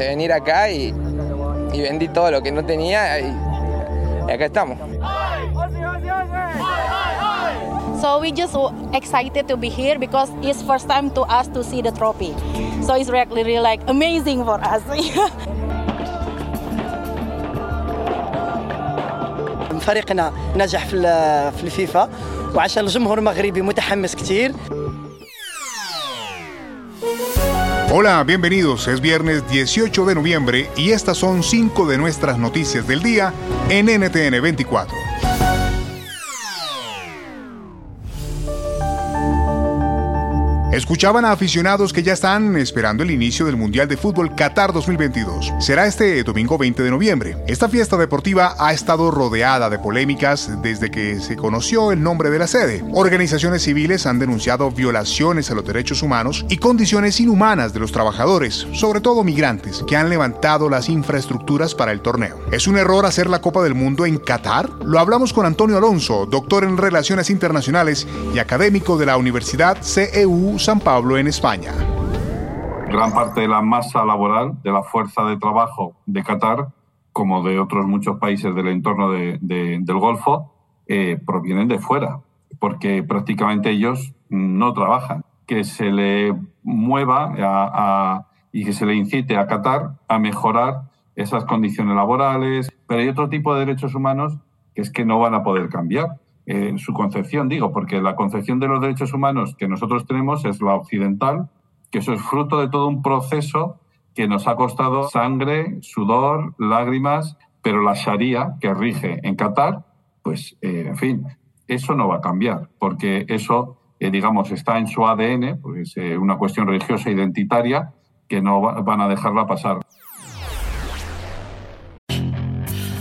quise venir acá y, y vendí todo lo que no tenía y, y acá estamos. So we just excited to be here because it's first time to us to see the trophy. So it's really, really like amazing for us. فريقنا نجح في في الفيفا وعشان الجمهور المغربي متحمس كتير Hola, bienvenidos. Es viernes 18 de noviembre y estas son cinco de nuestras noticias del día en NTN 24. Escuchaban a aficionados que ya están esperando el inicio del Mundial de Fútbol Qatar 2022. Será este domingo 20 de noviembre. Esta fiesta deportiva ha estado rodeada de polémicas desde que se conoció el nombre de la sede. Organizaciones civiles han denunciado violaciones a los derechos humanos y condiciones inhumanas de los trabajadores, sobre todo migrantes, que han levantado las infraestructuras para el torneo. ¿Es un error hacer la Copa del Mundo en Qatar? Lo hablamos con Antonio Alonso, doctor en Relaciones Internacionales y académico de la Universidad CEU San Pablo en España. gran parte de la masa laboral, de la fuerza de trabajo de Qatar, como de otros muchos países del entorno de- de- del Golfo, eh, provienen de fuera, porque prácticamente ellos no trabajan. Que se le mueva y que se le incite a Qatar a mejorar esas condiciones laborales, pero hay otro tipo de derechos humanos que es que no van a poder cambiar en su concepción, digo, porque la concepción de los derechos humanos que nosotros tenemos es la occidental, que eso es fruto de todo un proceso que nos ha costado sangre, sudor, lágrimas, pero la Sharia que rige en Qatar, pues, eh, en fin, eso no va a cambiar, porque eso, eh, digamos, está en su ADN, pues es una cuestión religiosa identitaria que no va- van a dejarla pasar.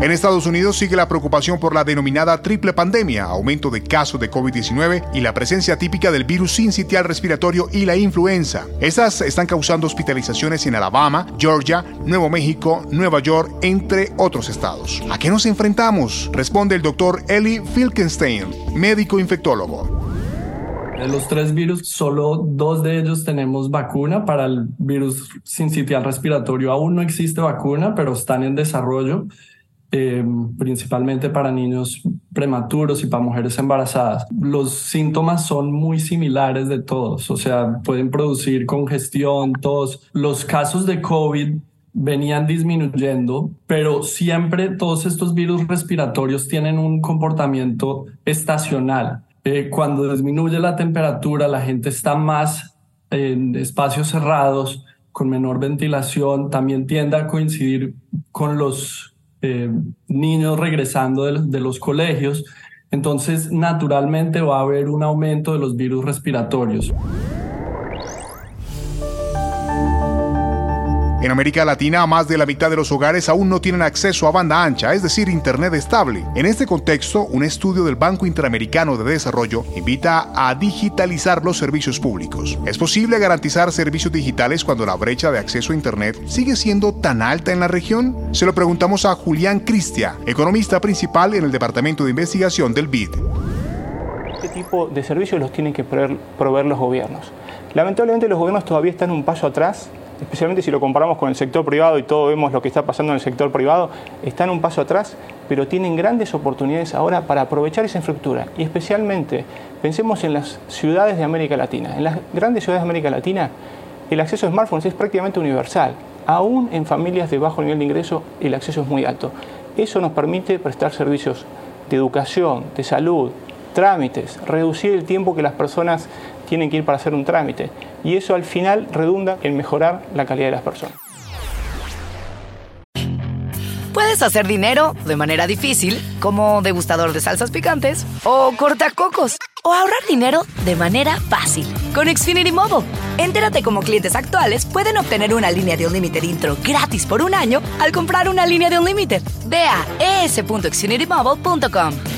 En Estados Unidos sigue la preocupación por la denominada triple pandemia, aumento de casos de COVID-19 y la presencia típica del virus sincitial respiratorio y la influenza. Estas están causando hospitalizaciones en Alabama, Georgia, Nuevo México, Nueva York, entre otros estados. ¿A qué nos enfrentamos? Responde el doctor Eli Filkenstein, médico infectólogo. De los tres virus, solo dos de ellos tenemos vacuna. Para el virus sincitial respiratorio aún no existe vacuna, pero están en desarrollo, eh, principalmente para niños prematuros y para mujeres embarazadas. Los síntomas son muy similares de todos, o sea, pueden producir congestión, tos. Los casos de COVID venían disminuyendo, pero siempre todos estos virus respiratorios tienen un comportamiento estacional. Eh, cuando disminuye la temperatura, la gente está más en espacios cerrados, con menor ventilación, también tiende a coincidir con los eh, niños regresando de, de los colegios. Entonces, naturalmente va a haber un aumento de los virus respiratorios. En América Latina, más de la mitad de los hogares aún no tienen acceso a banda ancha, es decir, Internet estable. En este contexto, un estudio del Banco Interamericano de Desarrollo invita a digitalizar los servicios públicos. ¿Es posible garantizar servicios digitales cuando la brecha de acceso a Internet sigue siendo tan alta en la región? Se lo preguntamos a Julián Cristia, economista principal en el Departamento de Investigación del BID. Este tipo de servicios los tienen que proveer, los gobiernos. Lamentablemente los gobiernos todavía están un paso atrás, especialmente si lo comparamos con el sector privado y todo vemos lo que está pasando en el sector privado, están un paso atrás, pero tienen grandes oportunidades ahora para aprovechar esa infraestructura. Y especialmente pensemos en las ciudades de América Latina. En las grandes ciudades de América Latina el acceso a smartphones es prácticamente universal. Aún en familias de bajo nivel de ingreso el acceso es muy alto. Eso nos permite prestar servicios de educación, de salud, trámites, reducir el tiempo que las personas tienen que ir para hacer un trámite. Y eso al final redunda en mejorar la calidad de las personas. Puedes hacer dinero de manera difícil, como degustador de salsas picantes, o cortacocos, o ahorrar dinero de manera fácil con Xfinity Mobile. Entérate cómo clientes actuales pueden obtener una línea de un límite intro gratis por un año al comprar una línea de un límite. Ve a es.xfinitymobile.com.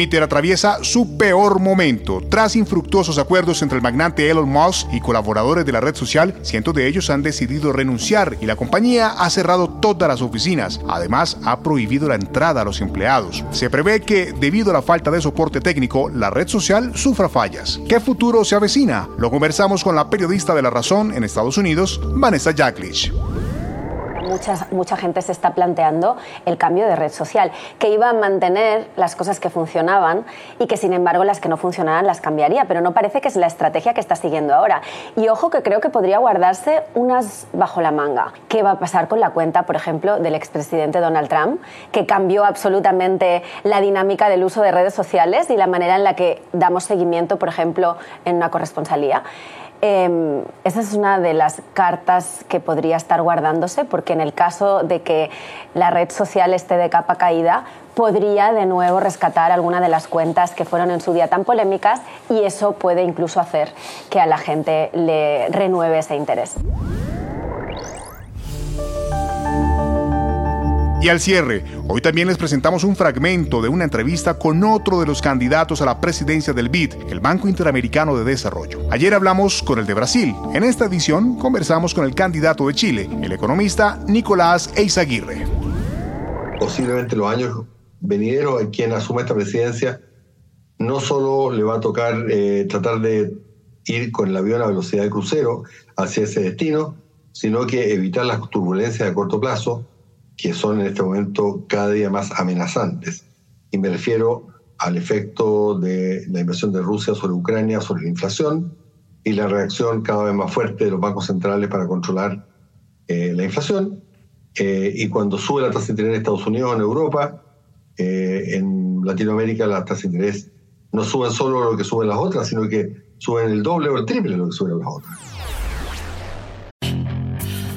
Twitter atraviesa su peor momento. Tras infructuosos acuerdos entre el magnate Elon Musk y colaboradores de la red social, cientos de ellos han decidido renunciar y la compañía ha cerrado todas las oficinas. Además, ha prohibido la entrada a los empleados. Se prevé que, debido a la falta de soporte técnico, la red social sufra fallas. ¿Qué futuro se avecina? Lo conversamos con la periodista de La Razón en Estados Unidos, Vanessa Jacklich mucha, gente se está planteando el cambio de red social, que iba a mantener las cosas que funcionaban y que sin embargo las que no funcionaban las cambiaría, pero no parece que es la estrategia que está siguiendo ahora. Y ojo que creo que podría guardarse unas bajo la manga. ¿Qué va a pasar con la cuenta, por ejemplo, del expresidente Donald Trump, que cambió absolutamente la dinámica del uso de redes sociales y la manera en la que damos seguimiento, por ejemplo, en una corresponsalía? Eh, esa es una de las cartas que podría estar guardándose, porque en el caso de que la red social esté de capa caída, podría de nuevo rescatar alguna de las cuentas que fueron en su día tan polémicas y eso puede incluso hacer que a la gente le renueve ese interés. Y al cierre, hoy también les presentamos un fragmento de una entrevista con otro de los candidatos a la presidencia del BID, el Banco Interamericano de Desarrollo. Ayer hablamos con el de Brasil. En esta edición conversamos con el candidato de Chile, el economista Nicolás Eizaguirre. Posiblemente los años venideros, quien asuma esta presidencia, no solo le va a tocar eh, tratar de ir con el avión a velocidad de crucero hacia ese destino, sino que evitar las turbulencias a corto plazo, que son en este momento cada día más amenazantes. Y me refiero al efecto de la invasión de Rusia sobre Ucrania, sobre la inflación y la reacción cada vez más fuerte de los bancos centrales para controlar eh, la inflación. Eh, y cuando sube la tasa de interés en Estados Unidos, en Europa, eh, en Latinoamérica las tasas de interés no suben solo lo que suben las otras, sino que suben el doble o el triple de lo que suben las otras.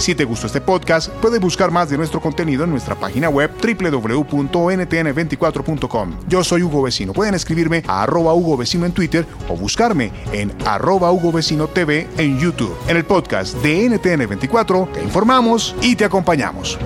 Si te gustó este podcast, puedes buscar más de nuestro contenido en nuestra página web www.ntn24.com. Yo soy Hugo Vecino. Pueden escribirme a arroba Hugo Vecino en Twitter o buscarme en arroba Hugo Vecino TV en YouTube. En el podcast de NTN24 te informamos y te acompañamos.